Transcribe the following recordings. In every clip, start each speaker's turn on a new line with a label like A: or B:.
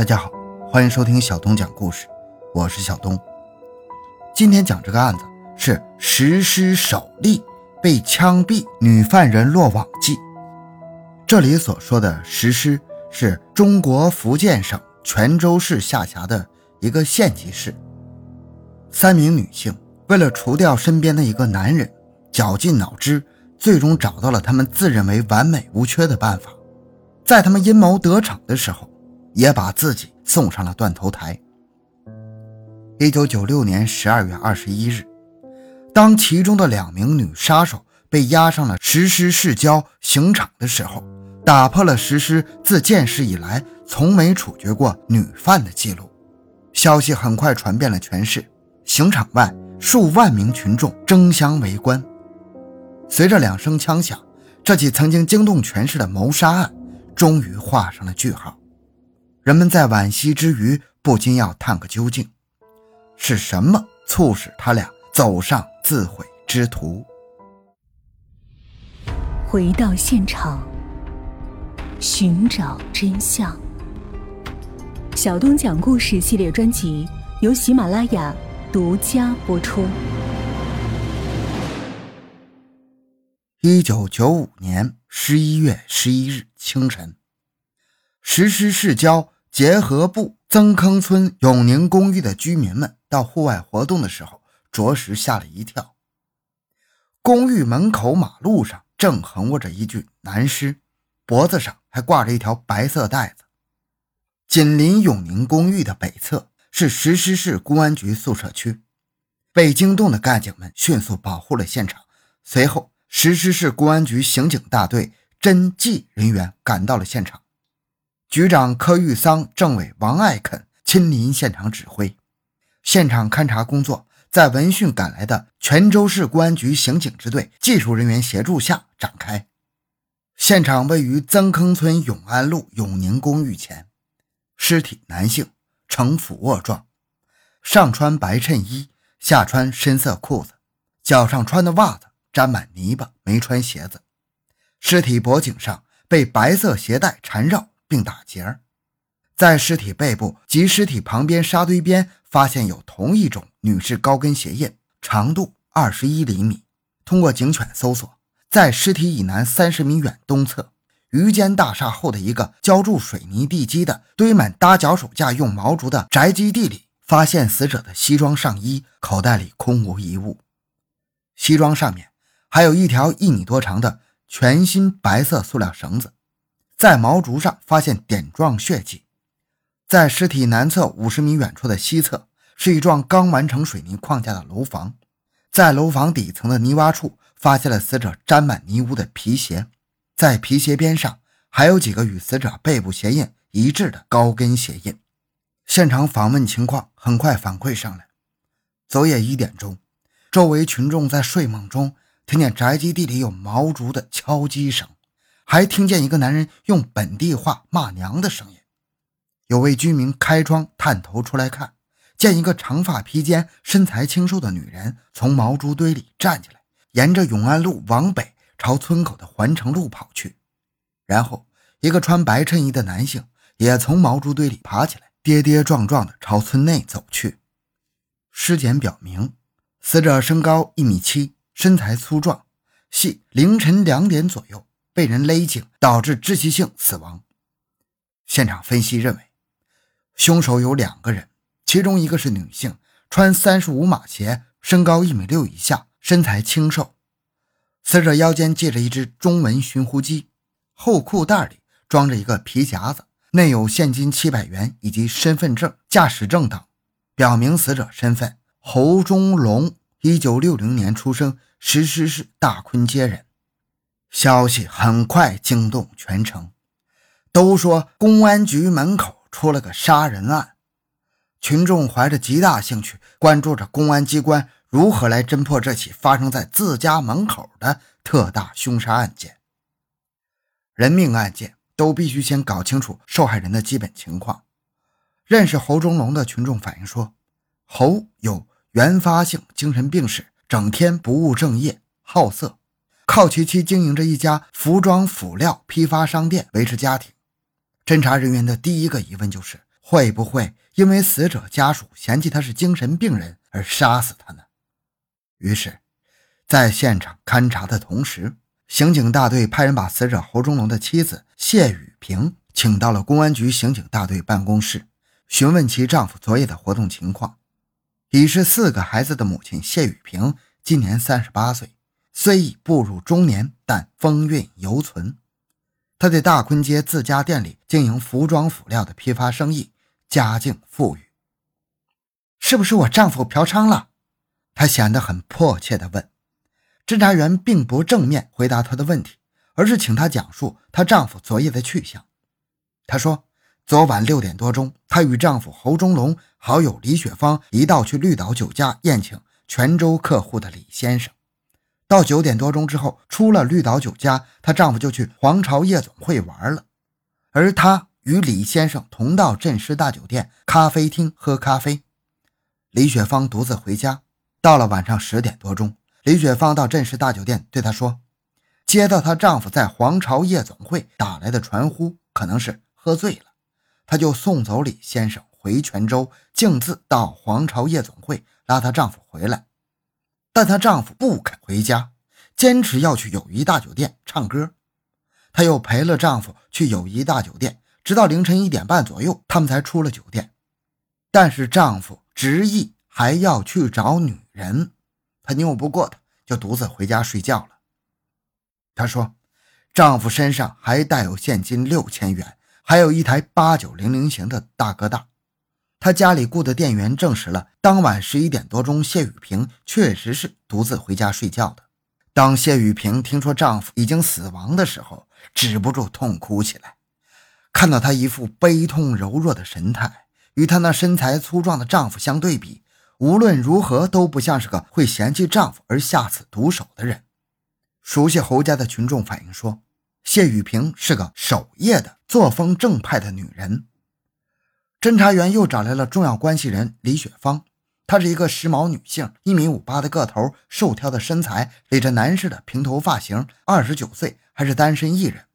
A: 大家好，欢迎收听小东讲故事，我是小东。今天讲这个案子是石狮首例被枪毙女犯人落网记。这里所说的石狮是中国福建省泉州市下辖的一个县级市。三名女性为了除掉身边的一个男人，绞尽脑汁，最终找到了他们自认为完美无缺的办法。在他们阴谋得逞的时候，也把自己送上了断头台。一九九六年十二月二十一日，当其中的两名女杀手被押上了石狮市郊刑场的时候，打破了石狮自建市以来从没处决过女犯的记录。消息很快传遍了全市，刑场外数万名群众争相围观。随着两声枪响，这起曾经惊动全市的谋杀案。终于画上了句号，人们在惋惜之余，不禁要探个究竟：是什么促使他俩走上自毁之途？
B: 回到现场，寻找真相。小东讲故事系列专辑由喜马拉雅独家播出。
A: 一九九五年十一月十一日清晨，石狮市郊结合部曾坑村永宁公寓的居民们到户外活动的时候，着实吓了一跳。公寓门口马路上正横卧着一具男尸，脖子上还挂着一条白色带子。紧邻永宁公寓的北侧是石狮市公安局宿舍区，被惊动的干警们迅速保护了现场，随后。石狮市公安局刑警大队侦缉人员赶到了现场，局长柯玉桑、政委王爱肯亲临现场指挥。现场勘查工作在闻讯赶来的泉州市公安局刑警支队技术人员协助下展开。现场位于曾坑村永安路永宁公寓前，尸体男性，呈俯卧状，上穿白衬衣，下穿深色裤子，脚上穿的袜子。沾满泥巴，没穿鞋子。尸体脖颈上被白色鞋带缠绕并打结在尸体背部及尸体旁边沙堆边发现有同一种女士高跟鞋印，长度二十一厘米。通过警犬搜索，在尸体以南三十米远东侧余间大厦后的一个浇筑水泥地基的堆满搭脚手架用毛竹的宅基地里，发现死者的西装上衣口袋里空无一物，西装上面。还有一条一米多长的全新白色塑料绳子，在毛竹上发现点状血迹。在尸体南侧五十米远处的西侧，是一幢刚完成水泥框架的楼房，在楼房底层的泥洼处发现了死者沾满泥污的皮鞋，在皮鞋边上还有几个与死者背部鞋印一致的高跟鞋印。现场访问情况很快反馈上来，昨夜一点钟，周围群众在睡梦中。听见宅基地里有毛竹的敲击声，还听见一个男人用本地话骂娘的声音。有位居民开窗探头出来看，见一个长发披肩、身材清瘦的女人从毛竹堆里站起来，沿着永安路往北朝村口的环城路跑去。然后，一个穿白衬衣的男性也从毛竹堆里爬起来，跌跌撞撞地朝村内走去。尸检表明，死者身高一米七。身材粗壮，系凌晨两点左右被人勒颈，导致窒息性死亡。现场分析认为，凶手有两个人，其中一个是女性，穿三十五码鞋，身高一米六以下，身材清瘦。死者腰间系着一只中文寻呼机，后裤袋里装着一个皮夹子，内有现金七百元以及身份证、驾驶证等，表明死者身份侯忠龙，一九六零年出生。石狮市大坤街人，消息很快惊动全城，都说公安局门口出了个杀人案。群众怀着极大兴趣，关注着公安机关如何来侦破这起发生在自家门口的特大凶杀案件。人命案件都必须先搞清楚受害人的基本情况。认识侯忠龙的群众反映说，侯有原发性精神病史。整天不务正业，好色，靠其妻经营着一家服装辅料批发商店维持家庭。侦查人员的第一个疑问就是：会不会因为死者家属嫌弃他是精神病人而杀死他呢？于是，在现场勘查的同时，刑警大队派人把死者侯忠龙的妻子谢雨萍请到了公安局刑警大队办公室，询问其丈夫昨夜的活动情况。已是四个孩子的母亲谢雨萍今年三十八岁，虽已步入中年，但风韵犹存。她在大坤街自家店里经营服装辅料的批发生意，家境富裕。是不是我丈夫嫖娼了？她显得很迫切地问。侦查员并不正面回答她的问题，而是请她讲述她丈夫昨夜的去向。她说，昨晚六点多钟，她与丈夫侯忠龙、好友李雪芳一道去绿岛酒家宴请泉州客户的李先生。到九点多钟之后，出了绿岛酒家，她丈夫就去皇朝夜总会玩了，而她与李先生同到镇师大酒店咖啡厅喝咖啡。李雪芳独自回家。到了晚上十点多钟，李雪芳到镇氏大酒店对她说：“接到她丈夫在皇朝夜总会打来的传呼，可能是喝醉了，她就送走李先生回泉州，径自到皇朝夜总会拉她丈夫回来。但她丈夫不肯回家，坚持要去友谊大酒店唱歌。她又陪了丈夫去友谊大酒店，直到凌晨一点半左右，他们才出了酒店。但是丈夫执意。”还要去找女人，她拗不过他，就独自回家睡觉了。她说，丈夫身上还带有现金六千元，还有一台八九零零型的大哥大。她家里雇的店员证实了，当晚十一点多钟，谢雨萍确实是独自回家睡觉的。当谢雨萍听说丈夫已经死亡的时候，止不住痛哭起来。看到她一副悲痛柔弱的神态，与她那身材粗壮的丈夫相对比。无论如何都不像是个会嫌弃丈夫而下此毒手的人。熟悉侯家的群众反映说，谢雨萍是个守夜的、作风正派的女人。侦查员又找来了重要关系人李雪芳，她是一个时髦女性，一米五八的个头，瘦挑的身材，理着男士的平头发型，二十九岁，还是单身一人。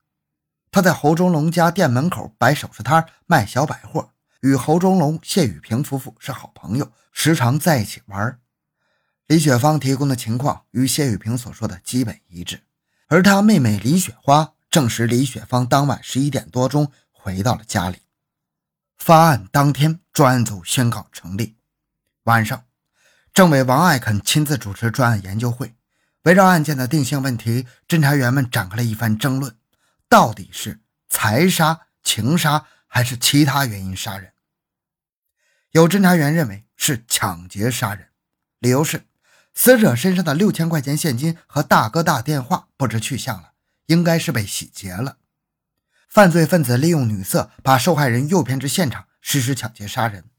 A: 她在侯忠龙家店门口摆首饰摊，卖小百货。与侯忠龙、谢雨萍夫妇是好朋友，时常在一起玩。李雪芳提供的情况与谢雨萍所说的基本一致，而她妹妹李雪花证实，李雪芳当晚十一点多钟回到了家里。发案当天，专案组宣告成立。晚上，政委王爱肯亲自主持专案研究会，围绕案件的定性问题，侦查员们展开了一番争论：到底是财杀、情杀，还是其他原因杀人？有侦查员认为是抢劫杀人，理由是死者身上的六千块钱现金和大哥大电话不知去向了，应该是被洗劫了。犯罪分子利用女色把受害人诱骗至现场实施抢劫杀人，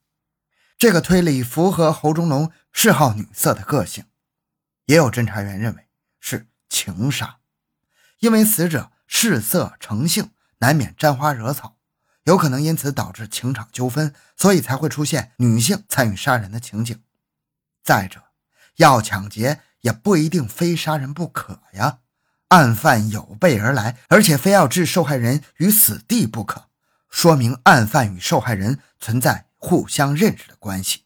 A: 这个推理符合侯忠龙嗜好女色的个性。也有侦查员认为是情杀，因为死者嗜色成性，难免沾花惹草。有可能因此导致情场纠纷，所以才会出现女性参与杀人的情景。再者，要抢劫也不一定非杀人不可呀。案犯有备而来，而且非要置受害人于死地不可，说明案犯与受害人存在互相认识的关系，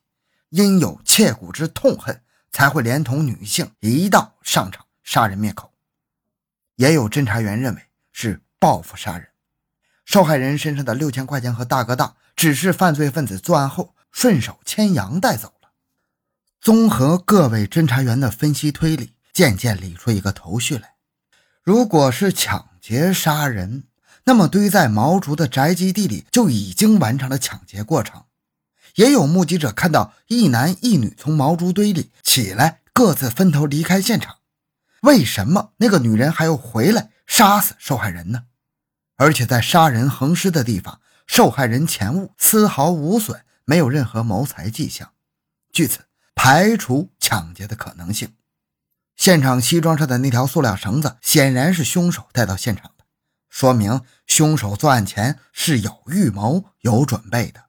A: 因有切骨之痛恨，才会连同女性一道上场杀人灭口。也有侦查员认为是报复杀人。受害人身上的六千块钱和大哥大，只是犯罪分子作案后顺手牵羊带走了。综合各位侦查员的分析推理，渐渐理出一个头绪来：如果是抢劫杀人，那么堆在毛竹的宅基地里就已经完成了抢劫过程。也有目击者看到一男一女从毛竹堆里起来，各自分头离开现场。为什么那个女人还要回来杀死受害人呢？而且在杀人横尸的地方，受害人钱物丝毫无损，没有任何谋财迹象，据此排除抢劫的可能性。现场西装上的那条塑料绳子显然是凶手带到现场的，说明凶手作案前是有预谋、有准备的。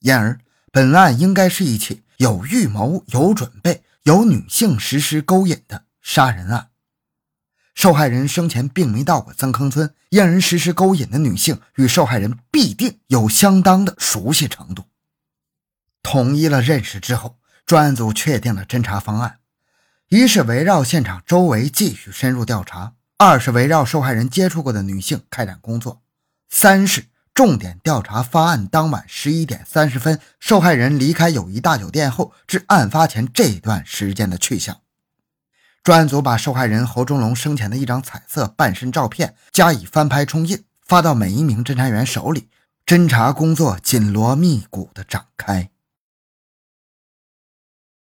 A: 因而，本案应该是一起有预谋、有准备、有女性实施勾引的杀人案。受害人生前并没到过曾坑村，让人实施勾引的女性与受害人必定有相当的熟悉程度。统一了认识之后，专案组确定了侦查方案：一是围绕现场周围继续深入调查；二是围绕受害人接触过的女性开展工作；三是重点调查发案当晚十一点三十分受害人离开友谊大酒店后至案发前这段时间的去向。专案组把受害人侯忠龙生前的一张彩色半身照片加以翻拍冲印，发到每一名侦查员手里，侦查工作紧锣密鼓地展开。